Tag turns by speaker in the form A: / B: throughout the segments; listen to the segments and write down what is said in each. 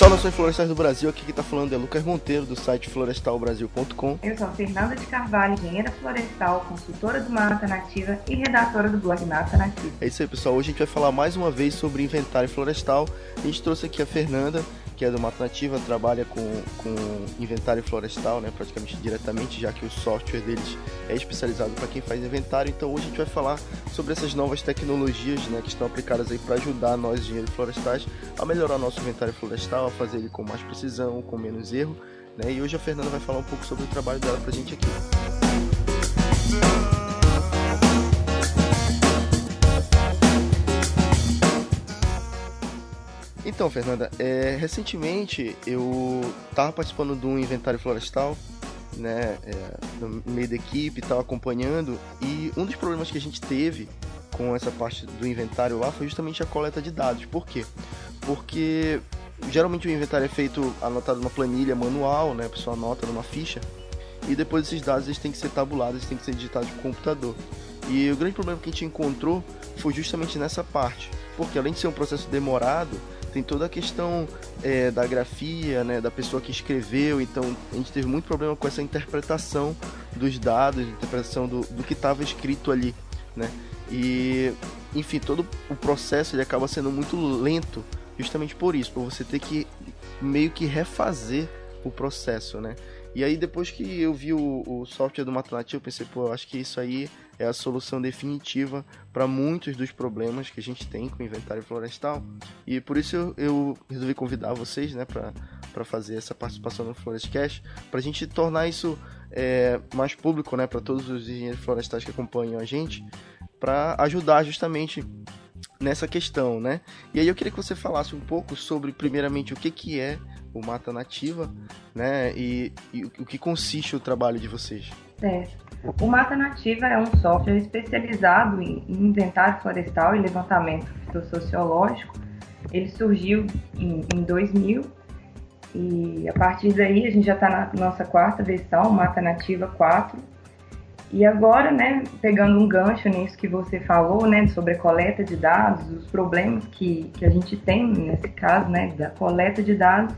A: Saudações florestais do Brasil, aqui que está falando é Lucas Monteiro, do site florestalbrasil.com.
B: Eu sou Fernanda de Carvalho, engenheira florestal, consultora do Mata Nativa e redatora do blog Mata Nativa.
A: É isso aí, pessoal. Hoje a gente vai falar mais uma vez sobre inventário florestal. A gente trouxe aqui a Fernanda, que é do Mata Nativa, trabalha com, com inventário florestal, né, praticamente diretamente, já que o software deles é especializado para quem faz inventário. Então hoje a gente vai falar sobre essas novas tecnologias né, que estão aplicadas aí para ajudar nós, engenheiros florestais, a melhorar nosso inventário florestal, a fazer ele com mais precisão, com menos erro. Né? E hoje a Fernanda vai falar um pouco sobre o trabalho dela para a gente aqui. Então, Fernanda, é, recentemente eu estava participando de um inventário florestal, né, é, no meio da equipe, estava acompanhando, e um dos problemas que a gente teve com essa parte do inventário lá foi justamente a coleta de dados. Por quê? Porque geralmente o inventário é feito anotado numa planilha manual, né, a pessoa anota numa ficha, e depois esses dados eles têm que ser tabulados, eles têm que ser digitados no computador. E o grande problema que a gente encontrou foi justamente nessa parte, porque além de ser um processo demorado, tem toda a questão é, da grafia, né, da pessoa que escreveu, então a gente teve muito problema com essa interpretação dos dados, interpretação do, do que estava escrito ali, né, e enfim, todo o processo ele acaba sendo muito lento, justamente por isso, por você ter que meio que refazer o processo, né, e aí depois que eu vi o, o software do Matanati, eu pensei, pô, eu acho que isso aí é a solução definitiva para muitos dos problemas que a gente tem com o inventário florestal. E por isso eu, eu resolvi convidar vocês, né, para fazer essa participação no Florestcast, para a gente tornar isso é, mais público, né, para todos os engenheiros florestais que acompanham a gente, para ajudar justamente nessa questão, né? E aí eu queria que você falasse um pouco sobre, primeiramente, o que, que é o Mata Nativa, né? E, e o que consiste o trabalho de vocês.
B: Certo. O Mata Nativa é um software especializado em inventário florestal e levantamento fitossociológico. Ele surgiu em, em 2000 e a partir daí a gente já está na nossa quarta versão, Mata Nativa 4. E agora, né, pegando um gancho nisso que você falou, né, sobre a coleta de dados, os problemas que, que a gente tem nesse caso, né, da coleta de dados,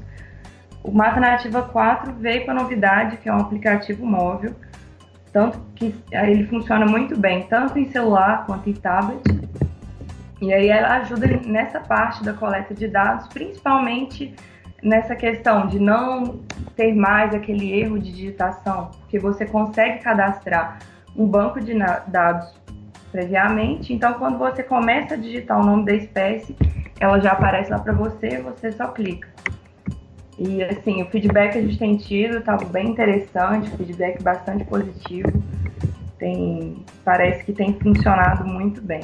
B: o Mata Nativa 4 veio com a novidade que é um aplicativo móvel, tanto que ele funciona muito bem, tanto em celular quanto em tablet. E aí ela ajuda nessa parte da coleta de dados, principalmente nessa questão de não ter mais aquele erro de digitação, porque você consegue cadastrar um banco de dados previamente, então quando você começa a digitar o nome da espécie, ela já aparece lá para você, você só clica. E assim, o feedback que a gente tem tido está bem interessante, feedback bastante positivo. Tem, parece que tem funcionado muito bem.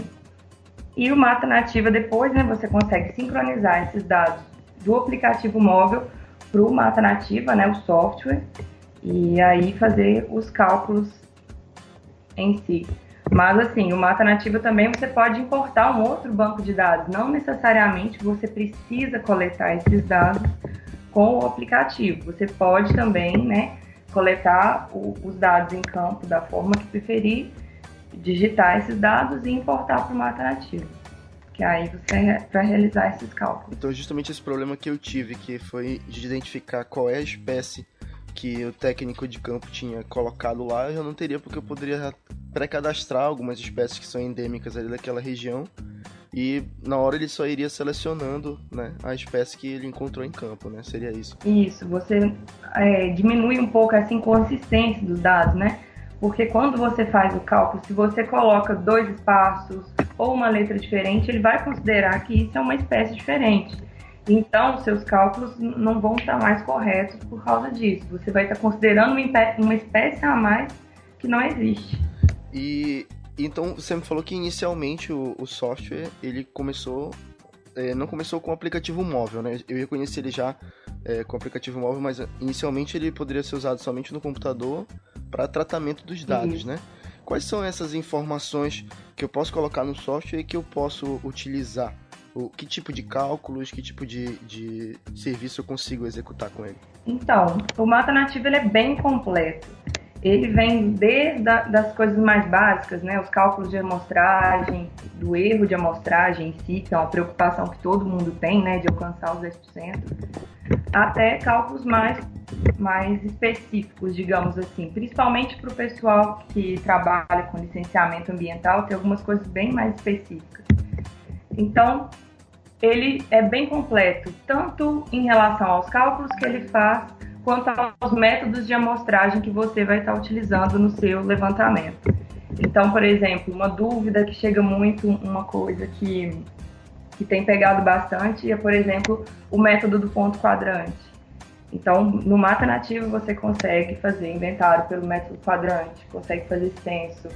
B: E o Mata Nativa depois, né, você consegue sincronizar esses dados do aplicativo móvel para o Mata Nativa, né, o software, e aí fazer os cálculos em si. Mas assim, o Mata Nativa também você pode importar um outro banco de dados. Não necessariamente você precisa coletar esses dados com o aplicativo. Você pode também, né, coletar o, os dados em campo da forma que preferir, digitar esses dados e importar para uma alternativa. Que aí você vai realizar esses cálculos.
A: Então, justamente esse problema que eu tive, que foi de identificar qual é a espécie que o técnico de campo tinha colocado lá, eu não teria, porque eu poderia pré-cadastrar algumas espécies que são endêmicas ali daquela região e na hora ele só iria selecionando né, a espécie que ele encontrou em campo, né? Seria isso.
B: Isso, você é, diminui um pouco essa inconsistência dos dados, né? Porque quando você faz o cálculo, se você coloca dois espaços ou uma letra diferente, ele vai considerar que isso é uma espécie diferente. Então, seus cálculos não vão estar mais corretos por causa disso. Você vai estar considerando uma espécie a mais que não existe.
A: E então, você me falou que inicialmente o, o software, ele começou... É, não começou com o aplicativo móvel, né? Eu ia conhecer ele já é, com o aplicativo móvel, mas inicialmente ele poderia ser usado somente no computador para tratamento dos dados, uhum. né? Quais são essas informações que eu posso colocar no software e que eu posso utilizar? O, que tipo de cálculos, que tipo de, de serviço eu consigo executar com ele?
B: Então, o Mata Nativo ele é bem completo. Ele vem desde das coisas mais básicas, né? Os cálculos de amostragem, do erro de amostragem em si, que é uma preocupação que todo mundo tem, né? De alcançar os 10%, até cálculos mais, mais específicos, digamos assim. Principalmente para o pessoal que trabalha com licenciamento ambiental, tem algumas coisas bem mais específicas. Então, ele é bem completo, tanto em relação aos cálculos que ele faz, quanto aos métodos de amostragem que você vai estar utilizando no seu levantamento. Então, por exemplo, uma dúvida que chega muito, uma coisa que, que tem pegado bastante é, por exemplo, o método do ponto quadrante. Então, no Mata Nativo você consegue fazer inventário pelo método quadrante, consegue fazer censo,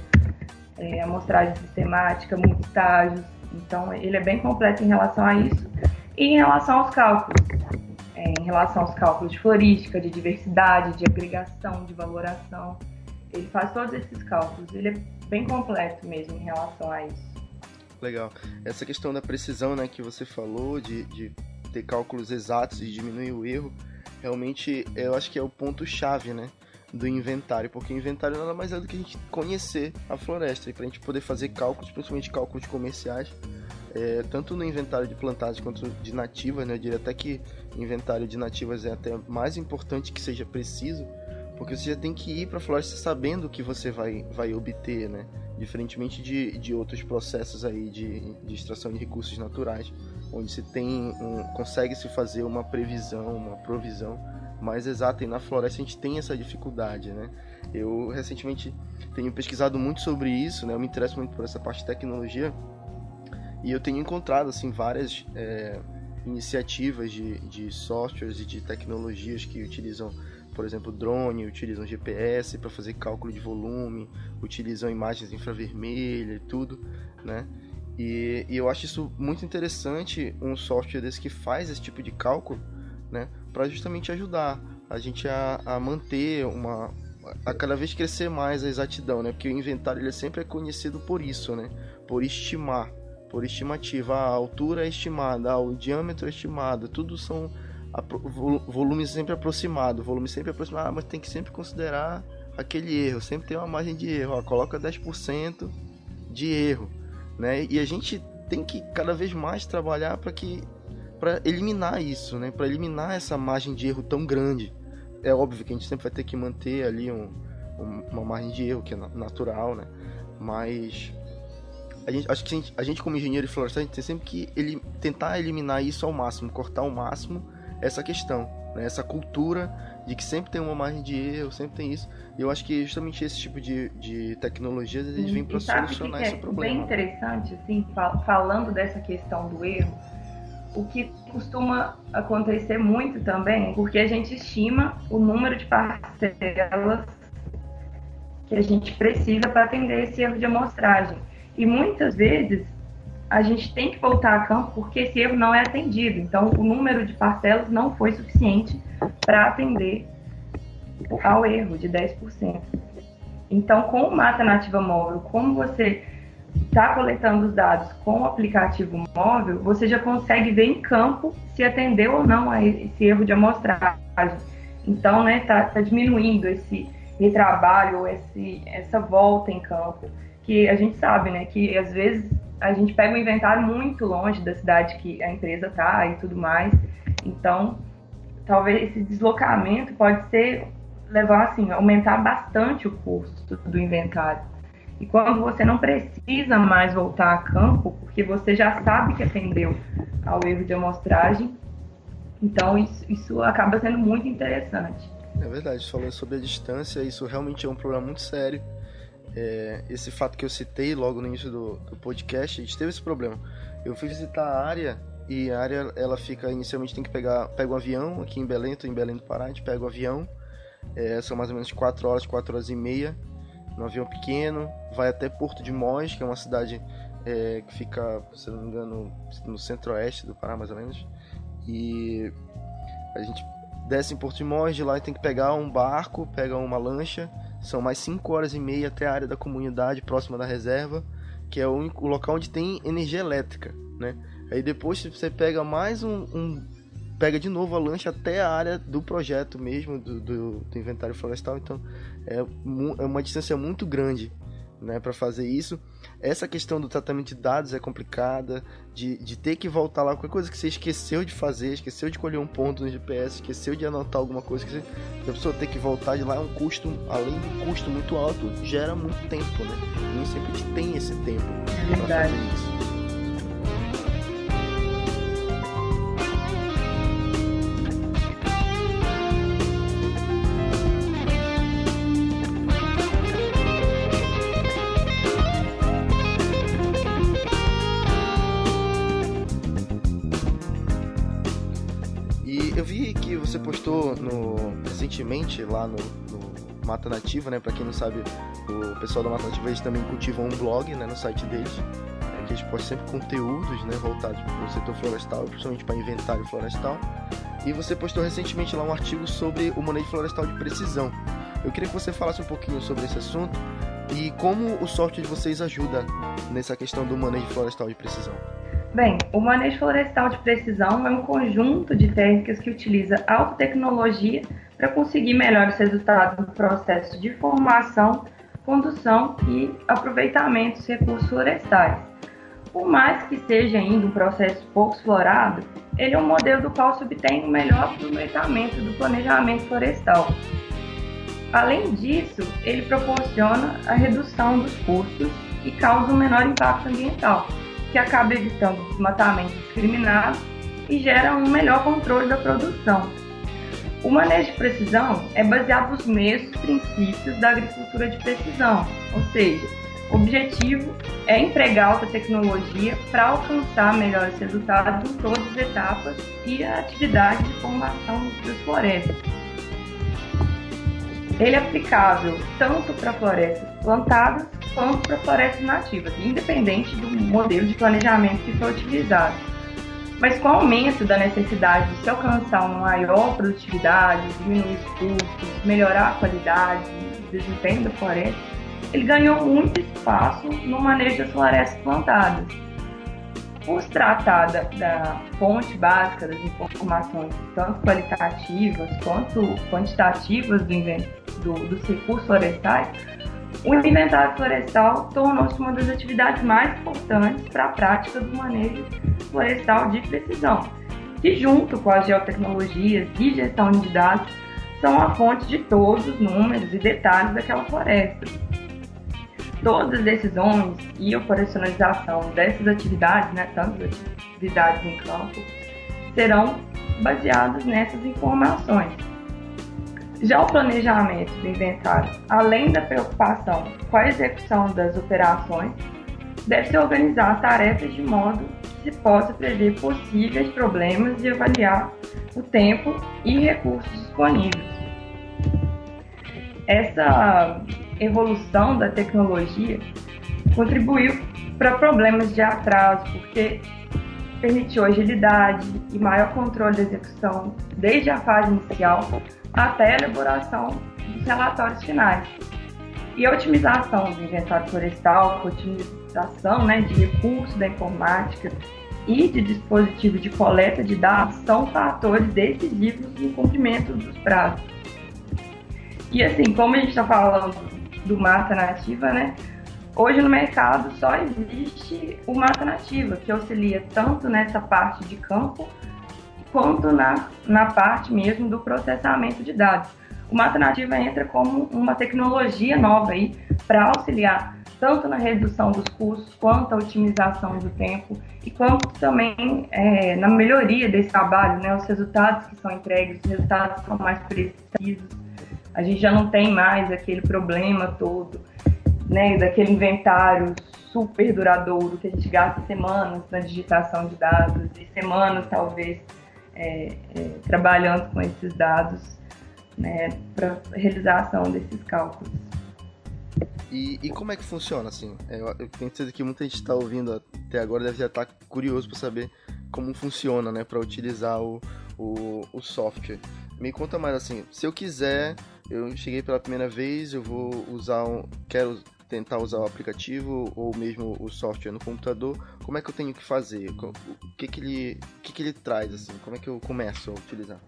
B: é, amostragem sistemática, muitos estágios, então, ele é bem completo em relação a isso. E em relação aos cálculos, é, em relação aos cálculos de florística, de diversidade, de agregação, de valoração, ele faz todos esses cálculos. Ele é bem completo mesmo em relação a isso.
A: Legal. Essa questão da precisão, né, que você falou, de, de ter cálculos exatos e diminuir o erro, realmente eu acho que é o ponto chave, né? do inventário, porque o inventário nada mais é do que a gente conhecer a floresta e para a gente poder fazer cálculos, principalmente cálculos comerciais, é, tanto no inventário de plantagens quanto de nativas, né? Eu diria até que inventário de nativas é até mais importante que seja preciso, porque você já tem que ir para a floresta sabendo o que você vai, vai obter, né? Diferentemente de, de outros processos aí de, de extração de recursos naturais, onde se tem um, consegue se fazer uma previsão, uma provisão mais exata e na floresta a gente tem essa dificuldade, né? Eu recentemente tenho pesquisado muito sobre isso, né? Eu me interesso muito por essa parte de tecnologia e eu tenho encontrado assim várias é, iniciativas de, de softwares e de tecnologias que utilizam, por exemplo, drone, utilizam GPS para fazer cálculo de volume, utilizam imagens infravermelhas e tudo, né? E, e eu acho isso muito interessante, um software desse que faz esse tipo de cálculo, né? Para justamente ajudar a gente a, a manter uma a cada vez crescer mais a exatidão, né? Porque o inventário ele sempre é conhecido por isso, né? Por estimar, por estimativa, a altura é estimada, o diâmetro é estimado, tudo são volumes sempre aproximados, volume sempre aproximado, mas tem que sempre considerar aquele erro, sempre tem uma margem de erro, ó, coloca 10% de erro, né? E a gente tem que cada vez mais trabalhar para que para eliminar isso, né? Para eliminar essa margem de erro tão grande. É óbvio que a gente sempre vai ter que manter ali um, um, uma margem de erro que é natural, né? Mas a gente, acho que a gente, a gente como engenheiro florestal a gente tem sempre que ele, tentar eliminar isso ao máximo, cortar ao máximo essa questão, né? Essa cultura de que sempre tem uma margem de erro, sempre tem isso. E eu acho que justamente esse tipo de, de tecnologias eles vêm para solucionar
B: que
A: esse
B: é
A: problema.
B: Bem interessante, assim, falando dessa questão do erro o que costuma acontecer muito também, porque a gente estima o número de parcelas que a gente precisa para atender esse erro de amostragem. E muitas vezes a gente tem que voltar a campo porque esse erro não é atendido. Então, o número de parcelas não foi suficiente para atender ao erro de 10%. Então, com o Mata Nativa Móvel, como você está coletando os dados com o aplicativo móvel, você já consegue ver em campo se atendeu ou não a esse erro de amostragem. Então, né, tá, tá diminuindo esse retrabalho, esse, essa volta em campo, que a gente sabe, né, que às vezes a gente pega um inventário muito longe da cidade que a empresa tá e tudo mais. Então, talvez esse deslocamento pode ser levar assim, aumentar bastante o custo do inventário. E quando você não precisa mais voltar a campo, porque você já sabe que atendeu ao erro de amostragem, então isso, isso acaba sendo muito interessante.
A: É verdade, falando sobre a distância, isso realmente é um problema muito sério. É, esse fato que eu citei logo no início do, do, podcast, a gente teve esse problema. Eu fui visitar a área e a área ela fica inicialmente tem que pegar pega um avião aqui em Belém, tô em Belém do Pará, a gente pega o um avião, é, são mais ou menos 4 horas, 4 horas e meia no avião pequeno, vai até Porto de Mós, que é uma cidade é, que fica, se não me engano, no centro-oeste do Pará, mais ou menos. E a gente desce em Porto de Mós, de lá tem que pegar um barco, pega uma lancha, são mais 5 horas e meia até a área da comunidade próxima da reserva, que é o único local onde tem energia elétrica, né? Aí depois você pega mais um, um pega de novo a lancha até a área do projeto mesmo, do, do, do inventário florestal. Então é, é uma distância muito grande né, para fazer isso. Essa questão do tratamento de dados é complicada, de, de ter que voltar lá, qualquer coisa que você esqueceu de fazer, esqueceu de colher um ponto no GPS, esqueceu de anotar alguma coisa, que você, a pessoa ter que voltar de lá é um custo, além do custo muito alto, gera muito tempo, né? Nem sempre a gente tem esse tempo
B: é para fazer isso.
A: Postou no, recentemente lá no, no Mata Nativa, né? Pra quem não sabe, o pessoal da Mata Nativa eles também cultivam um blog né, no site deles. Que eles postam sempre conteúdos né, voltados para o setor florestal, principalmente para inventário florestal. E você postou recentemente lá um artigo sobre o manejo florestal de precisão. Eu queria que você falasse um pouquinho sobre esse assunto e como o software de vocês ajuda nessa questão do manejo florestal de precisão.
B: Bem, o manejo florestal de precisão é um conjunto de técnicas que utiliza alta tecnologia para conseguir melhores resultados no processo de formação, condução e aproveitamento dos recursos florestais. Por mais que seja ainda um processo pouco explorado, ele é um modelo do qual se obtém o um melhor aproveitamento do planejamento florestal. Além disso, ele proporciona a redução dos custos e causa um menor impacto ambiental que acaba evitando desmatamento discriminado e gera um melhor controle da produção. O manejo de precisão é baseado nos mesmos princípios da agricultura de precisão, ou seja, o objetivo é empregar alta tecnologia para alcançar melhores resultados em todas as etapas e a atividade de formação das florestas. Ele é aplicável tanto para florestas plantadas quanto para florestas nativas, independente do modelo de planejamento que for utilizado. Mas com o aumento da necessidade de se alcançar uma maior produtividade, diminuir os custos, melhorar a qualidade e desempenho da floresta, ele ganhou muito espaço no manejo das florestas plantadas. Por se tratar da, da fonte básica das informações, tanto qualitativas quanto quantitativas do, do, dos recursos florestais, o inventário florestal tornou-se uma das atividades mais importantes para a prática do manejo florestal de precisão, que, junto com as geotecnologias e gestão de dados, são a fonte de todos os números e detalhes daquela floresta. Todas as decisões e operacionalização dessas atividades, né, tanto atividades em campo, serão baseadas nessas informações. Já o planejamento do inventário, além da preocupação com a execução das operações, deve se organizar tarefas de modo que se possa prever possíveis problemas e avaliar o tempo e recursos disponíveis. Essa evolução da tecnologia contribuiu para problemas de atraso, porque permitiu agilidade e maior controle da execução desde a fase inicial até a elaboração dos relatórios finais. E a otimização do inventário florestal, a otimização né, de recursos da informática e de dispositivos de coleta de dados são fatores decisivos no cumprimento dos prazos. E assim, como a gente está falando do mata nativa, né? Hoje no mercado só existe o mata nativa, que auxilia tanto nessa parte de campo quanto na, na parte mesmo do processamento de dados. O Mata Nativa entra como uma tecnologia nova aí para auxiliar tanto na redução dos custos, quanto a otimização do tempo e quanto também é, na melhoria desse trabalho, né, os resultados que são entregues, os resultados são mais precisos. A gente já não tem mais aquele problema todo, né, daquele inventário super duradouro que a gente gasta semanas na digitação de dados e semanas talvez é, é, trabalhando com esses dados né, para realização desses cálculos.
A: E, e, como é que funciona assim? É, eu, eu tenho certeza que muita gente está ouvindo até agora deve já estar tá curioso para saber como funciona, né, para utilizar o, o, o, software. Me conta mais assim, se eu quiser, eu cheguei pela primeira vez, eu vou usar um, quero tentar usar o aplicativo ou mesmo o software no computador, como é que eu tenho que fazer? O que que ele, o que que ele traz assim? Como é que eu começo a utilizar?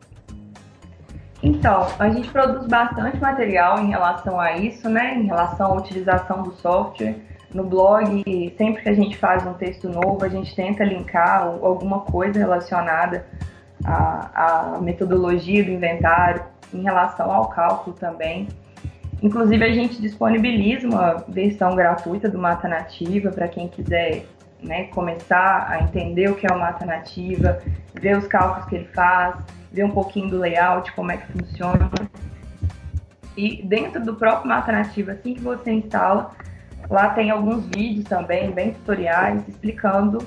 B: Então, a gente produz bastante material em relação a isso, né? Em relação à utilização do software. No blog, sempre que a gente faz um texto novo, a gente tenta linkar alguma coisa relacionada à, à metodologia do inventário, em relação ao cálculo também. Inclusive, a gente disponibiliza uma versão gratuita do Mata Nativa para quem quiser né, começar a entender o que é o Mata Nativa, ver os cálculos que ele faz, ver um pouquinho do layout, como é que funciona. E dentro do próprio Mata Nativa, assim que você instala, lá tem alguns vídeos também, bem tutoriais, explicando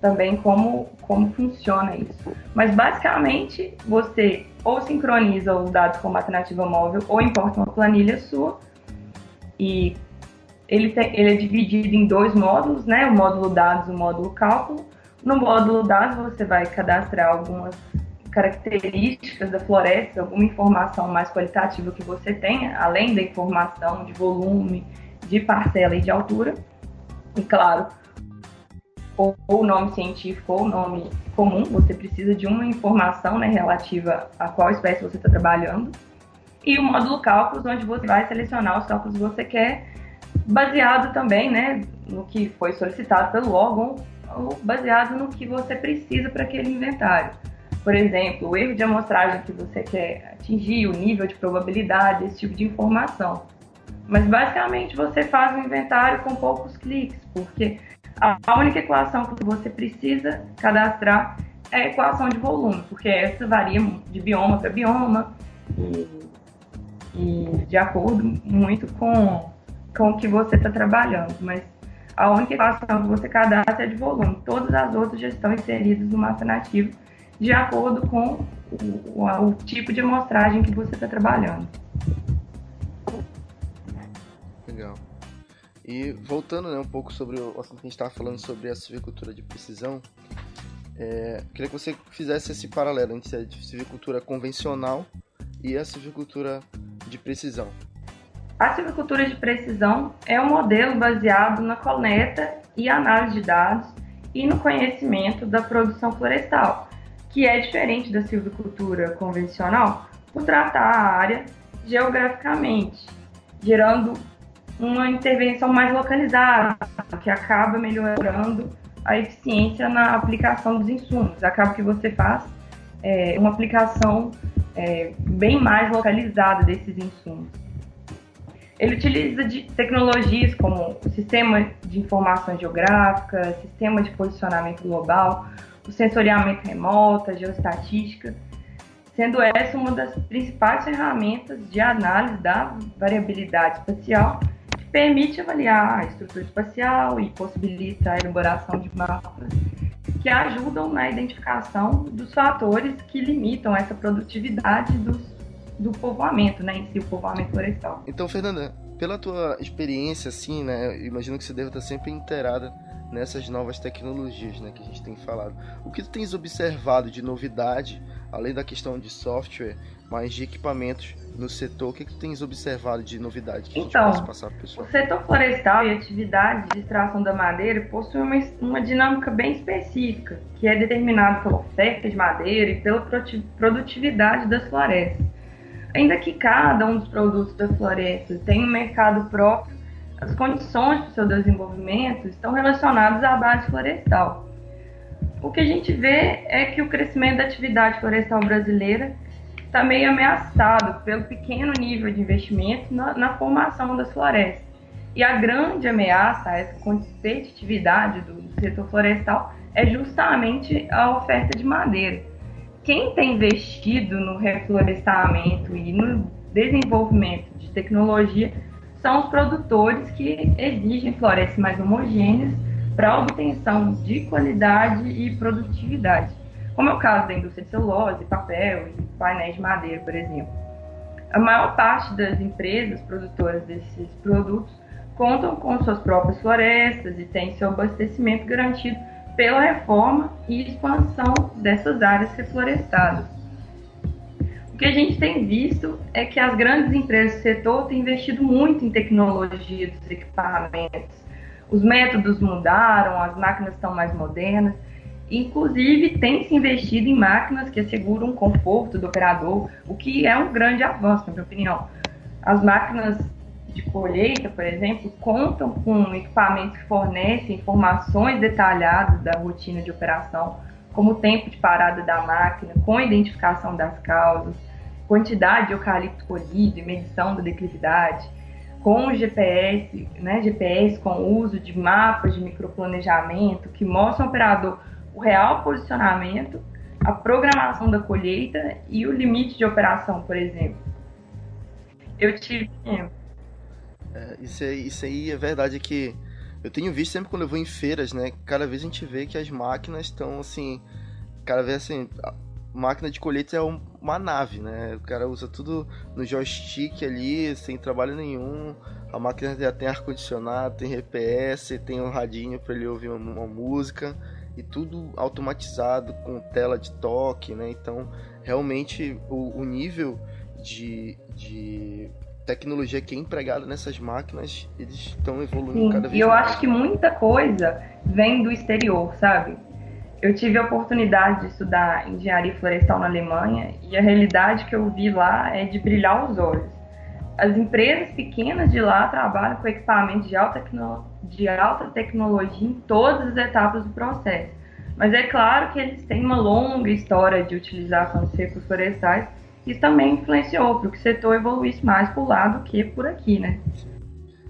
B: também como, como funciona isso. Mas basicamente você ou sincroniza os dados com Mata Nativa móvel ou importa uma planilha sua e ele, tem, ele é dividido em dois módulos, né? O módulo dados e o módulo cálculo. No módulo dados você vai cadastrar algumas características da floresta, alguma informação mais qualitativa que você tenha, além da informação de volume, de parcela e de altura. E claro, ou o nome científico ou o nome comum, você precisa de uma informação né, relativa a qual espécie você está trabalhando. E o módulo cálculos, onde você vai selecionar os cálculos que você quer, baseado também né, no que foi solicitado pelo órgão, ou baseado no que você precisa para aquele inventário. Por exemplo, o erro de amostragem que você quer atingir, o nível de probabilidade, esse tipo de informação. Mas basicamente você faz um inventário com poucos cliques, porque a única equação que você precisa cadastrar é a equação de volume, porque essa varia de bioma para bioma e, e, de acordo muito com, com o que você está trabalhando. Mas a única equação que você cadastra é de volume. Todas as outras já estão inseridas no mapa nativo de acordo com o, o, o tipo de amostragem que você está trabalhando.
A: Legal. E voltando né, um pouco sobre o assunto que a gente estava falando sobre a silvicultura de precisão, é, queria que você fizesse esse paralelo entre a silvicultura convencional e a silvicultura de precisão.
B: A silvicultura de precisão é um modelo baseado na coleta e análise de dados e no conhecimento da produção florestal, que é diferente da silvicultura convencional por tratar a área geograficamente, gerando uma intervenção mais localizada, que acaba melhorando a eficiência na aplicação dos insumos. Acaba que você faz é, uma aplicação é, bem mais localizada desses insumos. Ele utiliza de tecnologias como o sistema de informação geográfica, sistema de posicionamento global, o sensoriamento remoto, a geoestatística, sendo essa uma das principais ferramentas de análise da variabilidade espacial, permite avaliar a estrutura espacial e possibilita a elaboração de mapas que ajudam na identificação dos fatores que limitam essa produtividade dos, do povoamento, né, em si, o povoamento florestal.
A: Então, Fernanda, pela tua experiência, assim, né, imagino que você deve estar sempre inteirada nessas novas tecnologias né, que a gente tem falado. O que tu tens observado de novidade, além da questão de software, mas de equipamentos no setor? O que, que tu tens observado de novidade que
B: então,
A: a gente então, passar para o pessoal?
B: O setor florestal e atividade de extração da madeira possui uma, uma dinâmica bem específica, que é determinada pela oferta de madeira e pela produtividade das florestas. Ainda que cada um dos produtos das florestas tenha um mercado próprio, as condições para o seu desenvolvimento estão relacionadas à base florestal. O que a gente vê é que o crescimento da atividade florestal brasileira está meio ameaçado pelo pequeno nível de investimento na, na, formação das florestas. E a grande ameaça a essa competitividade do, do setor florestal é justamente a oferta de madeira. Quem tem investido no reflorestamento e no desenvolvimento de tecnologia são os produtores que exigem florestas mais homogêneas para obtenção de qualidade e produtividade, como é o caso da indústria de celulose, papel e painéis de madeira, por exemplo. A maior parte das empresas produtoras desses produtos contam com suas próprias florestas e têm seu abastecimento garantido pela reforma e expansão dessas áreas reflorestadas. O que a gente tem visto é que as grandes empresas do setor têm investido muito em tecnologia dos equipamentos. Os métodos mudaram, as máquinas estão mais modernas. Inclusive, tem se investido em máquinas que asseguram o conforto do operador, o que é um grande avanço, na minha opinião. As máquinas de colheita, por exemplo, contam com equipamentos que fornecem informações detalhadas da rotina de operação, como o tempo de parada da máquina, com identificação das causas, quantidade de eucalipto colhido e medição da declividade, com GPS, né, GPS com o uso de mapas de microplanejamento que mostram ao operador o real posicionamento, a programação da colheita e o limite de operação, por exemplo. Eu tive.
A: É, isso, aí, isso aí é verdade que eu tenho visto sempre quando eu vou em feiras, né? Cada vez a gente vê que as máquinas estão assim. Cada vez assim. Máquina de colheita é uma nave, né? O cara usa tudo no joystick ali, sem trabalho nenhum. A máquina já tem ar-condicionado, tem GPS, tem um radinho para ele ouvir uma, uma música e tudo automatizado com tela de toque, né? Então, realmente o, o nível de, de tecnologia que é empregada nessas máquinas, eles estão evoluindo Sim, cada vez mais.
B: E eu acho que muita coisa vem do exterior, sabe? Eu tive a oportunidade de estudar engenharia florestal na Alemanha e a realidade que eu vi lá é de brilhar os olhos. As empresas pequenas de lá trabalham com equipamentos de alta, de alta tecnologia em todas as etapas do processo. Mas é claro que eles têm uma longa história de utilização de recursos florestais isso também influenciou para que o setor evoluísse mais por lá do que por aqui, né?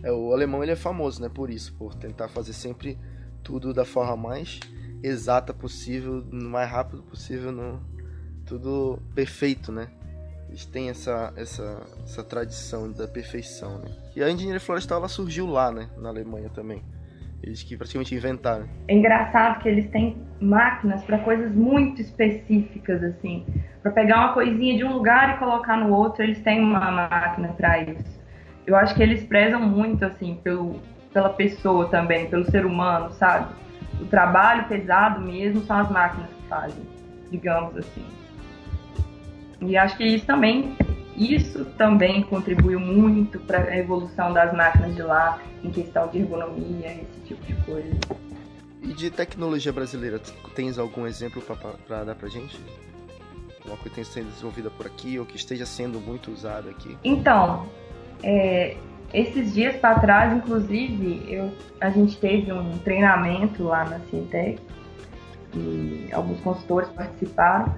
A: É, o alemão ele é famoso, né, por isso, por tentar fazer sempre tudo da forma mais exata possível, no mais rápido possível, no, tudo perfeito, né? Eles têm essa, essa, essa tradição da perfeição, né? E a engenharia florestal ela surgiu lá, né, na Alemanha também. Eles que praticamente inventaram.
B: É engraçado que eles têm máquinas para coisas muito específicas, assim. Para pegar uma coisinha de um lugar e colocar no outro, eles têm uma máquina para isso. Eu acho que eles prezam muito, assim, pelo, pela pessoa também, pelo ser humano, sabe? O trabalho pesado mesmo são as máquinas que fazem, digamos assim. E acho que isso também isso também contribuiu muito para a evolução das máquinas de lá, em questão de ergonomia, esse tipo de coisa.
A: E de tecnologia brasileira, tens algum exemplo para dar para gente? Uma coisa que tenha sido desenvolvida por aqui ou que esteja sendo muito usada aqui?
B: Então, é, esses dias para trás, inclusive, eu, a gente teve um treinamento lá na Cientec e alguns consultores participaram.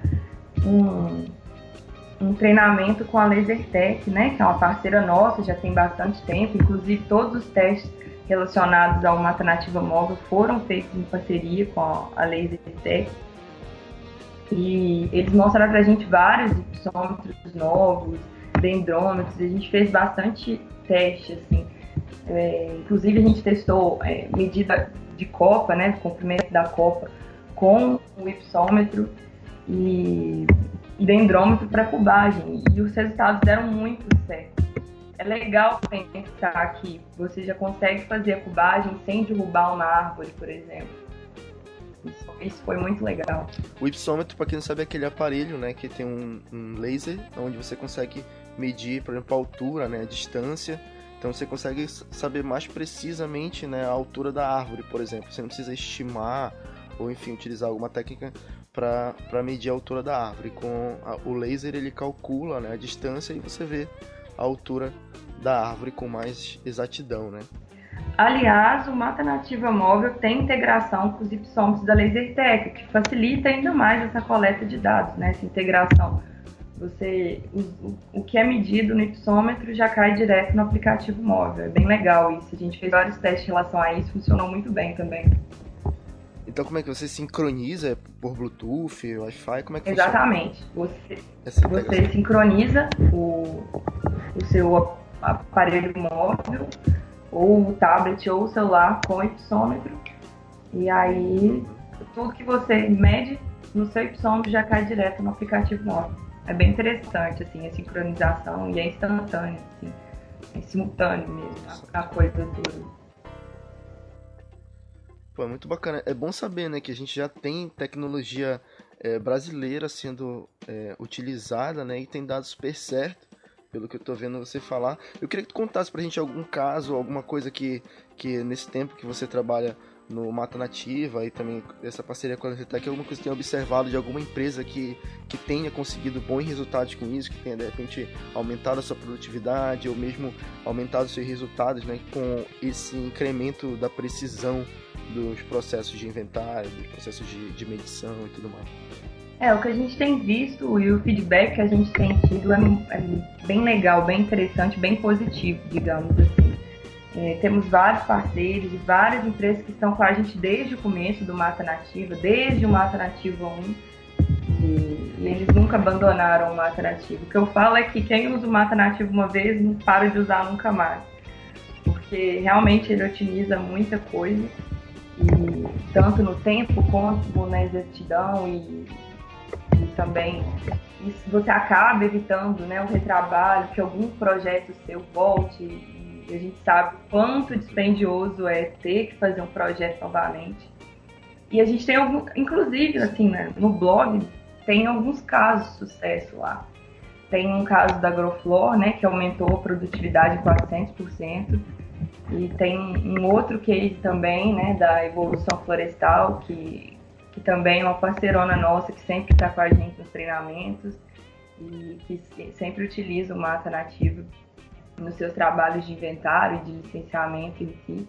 B: Um, um treinamento com a LaserTech, né, que é uma parceira nossa, já tem bastante tempo. Inclusive, todos os testes relacionados a uma alternativa móvel foram feitos em parceria com a LaserTech. E eles mostraram para a gente vários ipsômetros novos, dendrômetros, a gente fez bastante teste, assim. É, inclusive, a gente testou é, medida de copa, né, comprimento da copa, com o ipsômetro e dendrômetro para cubagem e os resultados deram muito certo. É legal pensar que você já consegue fazer a cubagem sem derrubar uma árvore, por exemplo. Isso, isso foi muito legal.
A: O ipsômetro, para quem não sabe, é aquele aparelho, né, que tem um, um laser onde você consegue medir, por exemplo, a altura, né, a distância. Então você consegue saber mais precisamente, né, a altura da árvore, por exemplo. Você não precisa estimar ou enfim utilizar alguma técnica para medir a altura da árvore. Com a, o laser ele calcula né, a distância e você vê a altura da árvore com mais exatidão, né?
B: Aliás, o Mata Nativa Móvel tem integração com os ipsômetros da LaserTech, que facilita ainda mais essa coleta de dados, né? Essa integração. Você, o, o que é medido no ipsômetro já cai direto no aplicativo móvel. É bem legal isso. A gente fez vários testes em relação a isso, funcionou muito bem também.
A: Então como é que você sincroniza por Bluetooth, Wi-Fi? Como é que
B: Exatamente. Você, você sincroniza o, o seu aparelho móvel, ou o tablet ou o celular com o ipsômetro. E aí tudo que você mede no seu ipsômetro já cai direto no aplicativo móvel. É bem interessante, assim, a sincronização e é instantânea, assim, é simultâneo mesmo, a, a coisa toda.
A: Pô, é muito bacana. É bom saber, né, que a gente já tem tecnologia é, brasileira sendo é, utilizada, né? E tem dado super certo, pelo que eu tô vendo você falar. Eu queria que tu contasse pra gente algum caso, alguma coisa que, que nesse tempo que você trabalha no Mata Nativa e também essa parceria com a Logitech, alguma coisa que tenha observado de alguma empresa que, que tenha conseguido bons resultados com isso, que tenha de repente aumentado a sua produtividade ou mesmo aumentado seus resultados né, com esse incremento da precisão dos processos de inventário, dos processos de, de medição e tudo mais.
B: É, o que a gente tem visto e o feedback que a gente tem tido é, é bem legal, bem interessante, bem positivo, digamos assim. É, temos vários parceiros e várias empresas que estão com a gente desde o começo do Mata Nativa, desde o Mata Nativa 1, e, e eles nunca abandonaram o Mata Nativa. O que eu falo é que quem usa o Mata Nativa uma vez não para de usar nunca mais, porque realmente ele otimiza muita coisa, e tanto no tempo quanto na exatidão e, e também isso, você acaba evitando né, o retrabalho, que algum projeto seu volte a gente sabe quanto dispendioso é ter que fazer um projeto novamente. E a gente tem algum, inclusive assim, né, no blog tem alguns casos de sucesso lá. Tem um caso da Agroflor, né, que aumentou a produtividade em 400%. E tem um outro case também, né, da Evolução Florestal, que, que também é uma parceirona nossa que sempre está com a gente nos treinamentos e que sempre utiliza o mata nativo nos seus trabalhos de inventário, de licenciamento em si.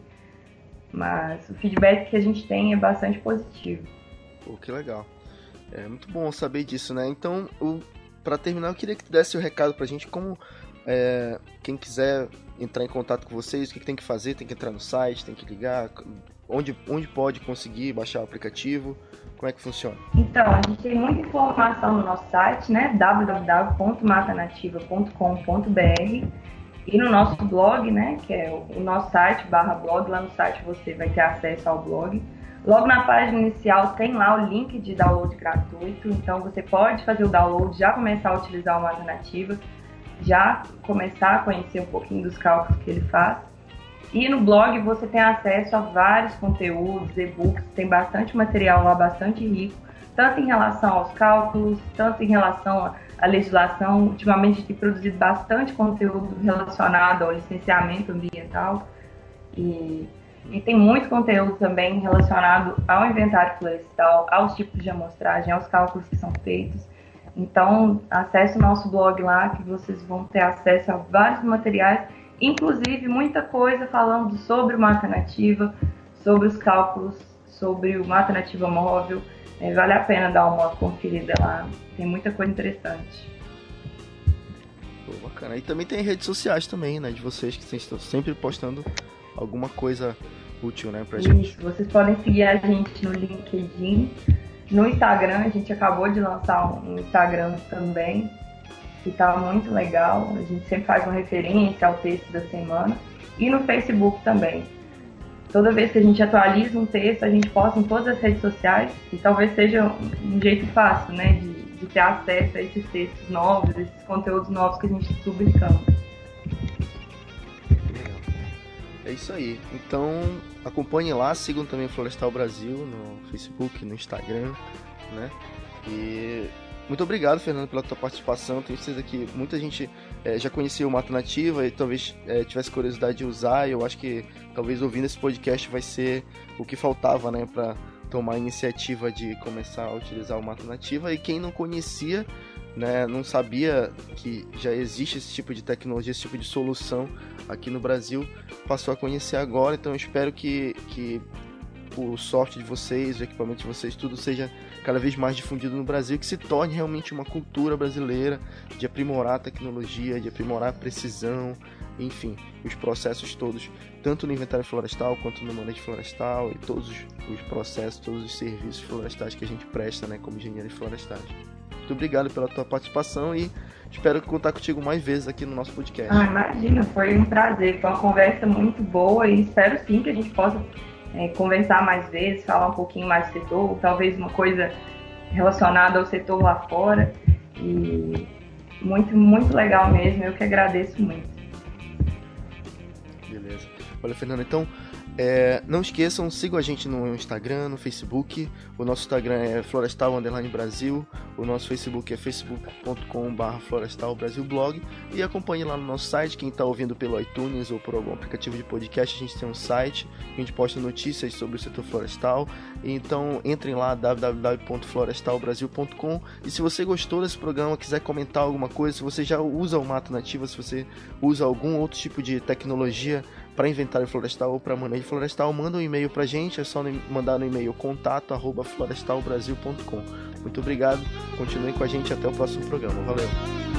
B: Mas o feedback que a gente tem é bastante positivo.
A: Pô, que legal. É muito bom saber disso, né? Então, para terminar, eu queria que tu desse o um recado pra gente como é, quem quiser entrar em contato com vocês, o que, que, tem que fazer? Tem que entrar no site, tem que ligar? Onde, onde pode conseguir baixar o aplicativo? Como é que funciona?
B: Então, a gente tem muita informação no nosso site, né? www.matanativa.com.br e no nosso blog, né, que é o nosso site, barra blog, lá no site você vai ter acesso ao blog. Logo na página inicial tem lá o link de download gratuito, então você pode fazer o download, já começar a utilizar uma alternativa, já começar a conhecer um pouquinho dos cálculos que ele faz. E no blog você tem acesso a vários conteúdos, e-books, tem bastante material lá, bastante rico, tanto em relação aos cálculos, tanto em relação a legislação. Ultimamente tem produzido bastante conteúdo relacionado ao licenciamento ambiental e, e tem muito conteúdo também relacionado ao inventário florestal, aos tipos de amostragem, aos cálculos que são feitos. Então, acesse o nosso blog lá que vocês vão ter acesso a vários materiais, inclusive muita coisa falando sobre uma alternativa, sobre os cálculos, sobre uma alternativa móvel. Vale a pena dar uma conferida lá. Tem muita coisa interessante.
A: Pô, bacana. E também tem redes sociais também, né? De vocês que estão sempre postando alguma coisa útil, né, pra
B: Isso,
A: gente.
B: Vocês podem seguir a gente no LinkedIn. No Instagram, a gente acabou de lançar um Instagram também, que tá muito legal. A gente sempre faz uma referência ao texto da semana. E no Facebook também toda vez que a gente atualiza um texto, a gente posta em todas as redes sociais e talvez seja um jeito fácil, né, de, de ter acesso a esses textos novos, esses conteúdos novos que a gente está publicando.
A: É isso aí. Então acompanhem lá, sigam também Florestal Brasil no Facebook, no Instagram, né? E muito obrigado, Fernando, pela tua participação. Tenho certeza que muita gente é, já conhecia o Mata Nativa e talvez é, tivesse curiosidade de usar. E eu acho que talvez ouvindo esse podcast vai ser o que faltava, né, para tomar a iniciativa de começar a utilizar o Mata Nativa. E quem não conhecia, né, não sabia que já existe esse tipo de tecnologia, esse tipo de solução aqui no Brasil, passou a conhecer agora. Então eu espero que, que o software de vocês, o equipamento de vocês, tudo seja cada vez mais difundido no Brasil, que se torne realmente uma cultura brasileira de aprimorar a tecnologia, de aprimorar a precisão, enfim, os processos todos, tanto no inventário florestal quanto no manejo florestal e todos os, os processos, todos os serviços florestais que a gente presta, né, como engenheiro florestais. Muito obrigado pela tua participação e espero contar contigo mais vezes aqui no nosso podcast.
B: Ah, imagina, foi um prazer, foi uma conversa muito boa e espero sim que a gente possa é, conversar mais vezes, falar um pouquinho mais do setor, talvez uma coisa relacionada ao setor lá fora. E muito, muito legal mesmo, eu que agradeço muito.
A: Beleza. Olha, Fernando, então É, não esqueçam, sigam a gente no Instagram, no Facebook. O nosso Instagram é Florestal Underline Brasil. O nosso Facebook é facebook.com.br Florestal Brasil Blog. E acompanhe lá no nosso site. Quem está ouvindo pelo iTunes ou por algum aplicativo de podcast, a gente tem um site. A gente posta notícias sobre o setor florestal. Então entrem lá www.florestalbrasil.com. E se você gostou desse programa, quiser comentar alguma coisa, se você já usa o Mato Nativa, se você usa algum outro tipo de tecnologia para inventário florestal ou para manejo florestal, manda um e-mail para a gente, é só mandar no e-mail contato arroba florestalbrasil.com. Muito obrigado, continue com a gente até o próximo programa. Valeu!